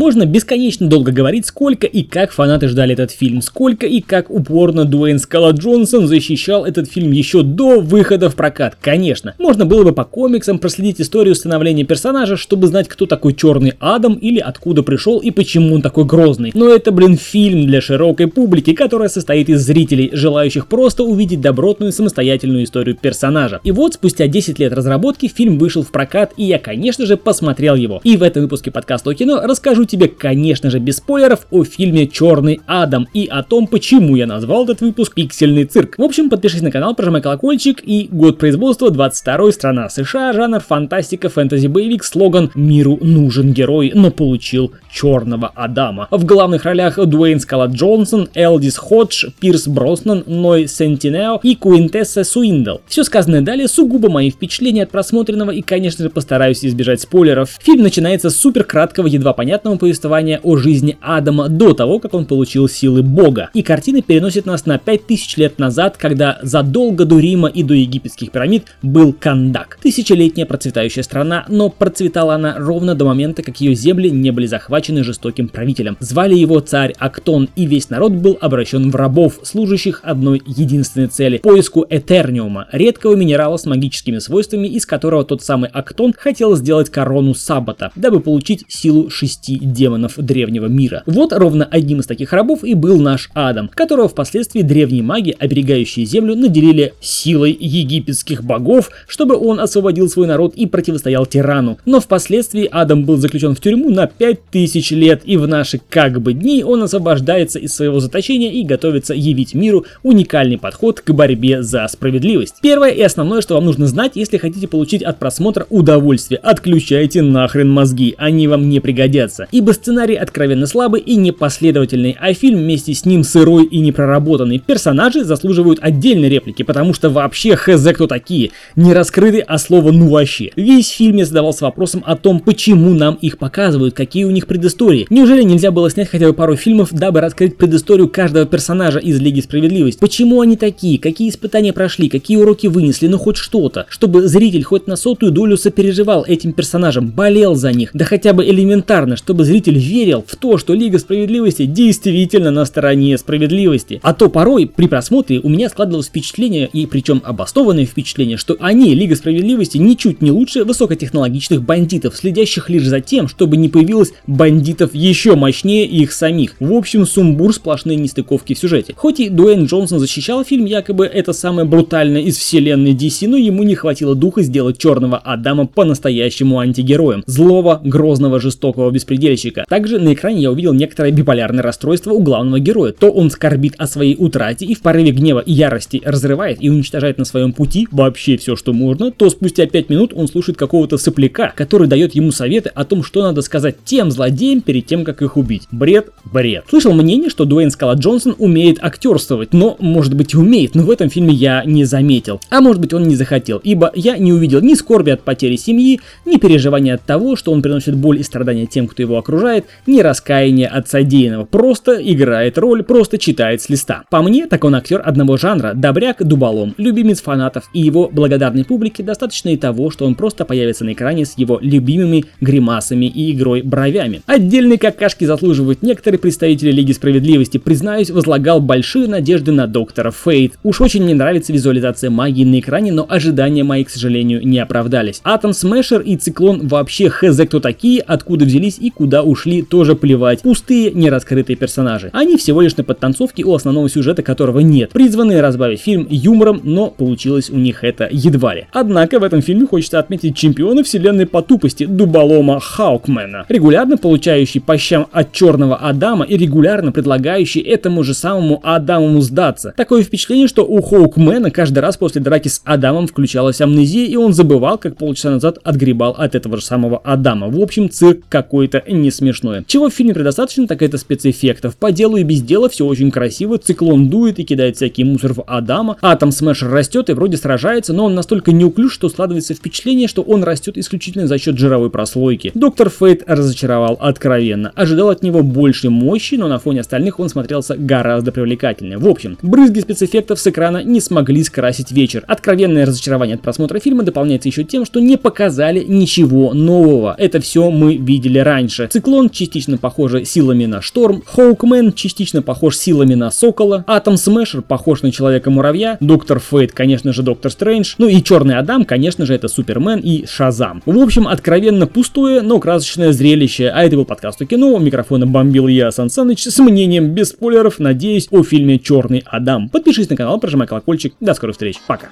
Можно бесконечно долго говорить, сколько и как фанаты ждали этот фильм, сколько и как упорно Дуэйн Скала Джонсон защищал этот фильм еще до выхода в прокат. Конечно, можно было бы по комиксам проследить историю становления персонажа, чтобы знать, кто такой Черный Адам или откуда пришел и почему он такой грозный. Но это, блин, фильм для широкой публики, которая состоит из зрителей, желающих просто увидеть добротную самостоятельную историю персонажа. И вот спустя 10 лет разработки фильм вышел в прокат, и я, конечно же, посмотрел его. И в этом выпуске подкаста о кино расскажу тебе, конечно же, без спойлеров о фильме Черный Адам и о том, почему я назвал этот выпуск Пиксельный цирк. В общем, подпишись на канал, прожимай колокольчик и год производства 22 страна США, жанр фантастика, фэнтези, боевик, слоган «Миру нужен герой, но получил Черного Адама». В главных ролях Дуэйн Скала Джонсон, Элдис Ходж, Пирс Броснан, Ной Сентинео и Куинтесса Суиндл. Все сказанное далее сугубо мои впечатления от просмотренного и, конечно же, постараюсь избежать спойлеров. Фильм начинается с супер краткого, едва понятного повествования о жизни Адама до того, как он получил силы Бога. И картина переносит нас на 5000 лет назад, когда задолго до Рима и до египетских пирамид был Кандак. Тысячелетняя процветающая страна, но процветала она ровно до момента, как ее земли не были захвачены жестоким правителем. Звали его царь Актон, и весь народ был обращен в рабов, служащих одной единственной цели – поиску Этерниума, редкого минерала с магическими свойствами, из которого тот самый Актон хотел сделать корону Саббата, дабы получить силу шести демонов древнего мира. Вот ровно одним из таких рабов и был наш Адам, которого впоследствии древние маги, оберегающие землю, наделили силой египетских богов, чтобы он освободил свой народ и противостоял тирану. Но впоследствии Адам был заключен в тюрьму на 5000 лет, и в наши как бы дни он освобождается из своего заточения и готовится явить миру уникальный подход к борьбе за справедливость. Первое и основное, что вам нужно знать, если хотите получить от просмотра удовольствие, отключайте нахрен мозги, они вам не пригодятся. Ибо сценарий откровенно слабый и непоследовательный, а фильм вместе с ним сырой и непроработанный. Персонажи заслуживают отдельной реплики, потому что вообще хз кто такие, не раскрыты, а слово ну вообще. Весь фильм я задавался вопросом о том, почему нам их показывают, какие у них предыстории. Неужели нельзя было снять хотя бы пару фильмов, дабы раскрыть предысторию каждого персонажа из Лиги Справедливости? Почему они такие, какие испытания прошли, какие уроки вынесли, ну хоть что-то, чтобы зритель хоть на сотую долю сопереживал этим персонажам, болел за них, да хотя бы элементарно, чтобы зритель верил в то, что Лига Справедливости действительно на стороне справедливости. А то порой при просмотре у меня складывалось впечатление, и причем обоснованное впечатление, что они, Лига Справедливости, ничуть не лучше высокотехнологичных бандитов, следящих лишь за тем, чтобы не появилось бандитов еще мощнее их самих. В общем, сумбур, сплошные нестыковки в сюжете. Хоть и Дуэйн Джонсон защищал фильм, якобы это самое брутальное из вселенной DC, но ему не хватило духа сделать Черного Адама по-настоящему антигероем. Злого, грозного, жестокого беспредельщика. Также на экране я увидел некоторое биполярное расстройство у главного героя. То он скорбит о своей утрате и в порыве гнева и ярости разрывает и уничтожает на своем пути вообще все, что можно, то спустя 5 минут он слушает какого-то сопляка, который дает ему советы о том, что надо сказать тем злодеям перед тем, как их убить. Бред, бред. Слышал мнение, что Дуэйн Скала Джонсон умеет актерствовать, но, может быть, и умеет, но в этом фильме я не заметил. А может быть, он не захотел, ибо я не увидел ни скорби от потери семьи, ни переживания от того, что он приносит боль и страдания тем, кто его окружает, ни раскаяния от содеянного. Просто играет роль, просто читает с листа. По мне, так он актер одного жанра, добряк дуболом, любимец фанатов, и его благодарной публике достаточно и того, что он просто появится на экране с его любимыми гримасами и игрой бровями. Отдельные какашки заслуживают некоторые представители Лиги Справедливости, признаюсь, возлагал большие надежды на доктора Фейт. Уж очень мне нравится визуализация магии на экране, но ожидания мои, к сожалению, не оправдались. Атом Смешер и Циклон вообще хз кто такие, откуда взялись и куда ушли, тоже плевать. Пустые, нераскрытые персонажи. Они всего лишь на подтанцовке у основного сюжета, которого нет. Призванные разбавить фильм юмором, но получилось у них это едва ли. Однако в этом фильме хочется отметить чемпиона вселенной по тупости дуболома Хоукмена, регулярно получающий по щам от черного Адама и регулярно предлагающий этому же самому Адаму сдаться. Такое впечатление, что у Хоукмена каждый раз после драки с Адамом включалась амнезия, и он забывал, как полчаса назад отгребал от этого же самого Адама. В общем, цирк какой-то не смешной. Чего в фильме предостаточно, так это спецэффектов. По делу и без дела все очень красиво, циклон дует и кидает всякий мусор в Адама, Атом Смэш растет и вроде сражается, но он настолько неуклюж, что складывается впечатление, что он растет исключительно за счет жировой прослойки. Доктор Фейт разочаровал откровенно. Ожидал от него больше мощи, но на фоне остальных он смотрелся гораздо привлекательнее. В общем, брызги спецэффектов с экрана не смогли скрасить вечер. Откровенное разочарование от просмотра фильма дополняется еще тем, что не показали ничего нового. Это все мы видели раньше. Циклон частично похожа силами на Шторм, Хоукмен частично похож силами на Сокола, Атом Смешер похож на Человека-муравья, Доктор Фейт, конечно же, Доктор Стрэндж, ну и Черный Адам, конечно же, это Супермен и Шазам. В общем, откровенно пустое, но красочное зрелище, а это был подкаст о кино, у микрофона бомбил я, Сан Саныч, с мнением без спойлеров, надеюсь, о фильме Черный Адам. Подпишись на канал, прожимай колокольчик, до скорых встреч, пока.